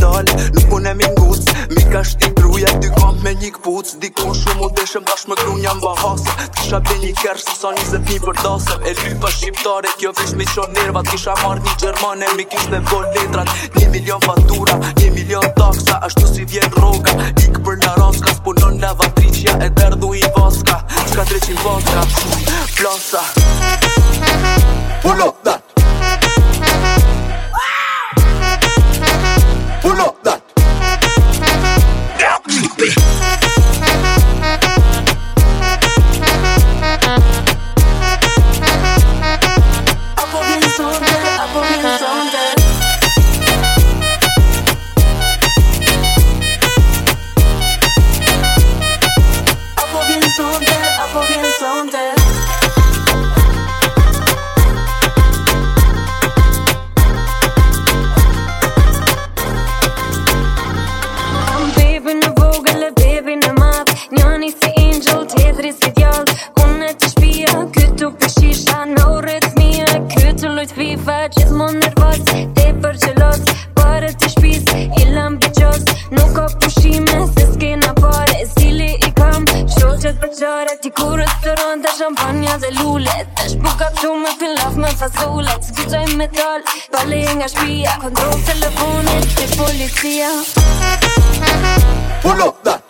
dal Nuk mu po ne mingus Mi ka shti truja Ty kam me një këpuc Dikon shumë Unë deshëm Dash me kru njën bahasa kisha bin një kërsh Së sa njëzët një përdasa E lypa shqiptare Kjo vish mi qon nervat Kisha marrë një gjermane Mi kisht dhe vol letrat Një milion fatura Një milion taksa Ashtu si vjen roga Ik për në raska Spunon në E derdu i vaska Ska treqin vaska Plasa Pull up someday, I will forget someday. champagne dhe lule Dhe shpuka po këtu me pilaf me fasole Të skizoj me tol, pale nga shpia Kontrol telefonit, të policia Pull up that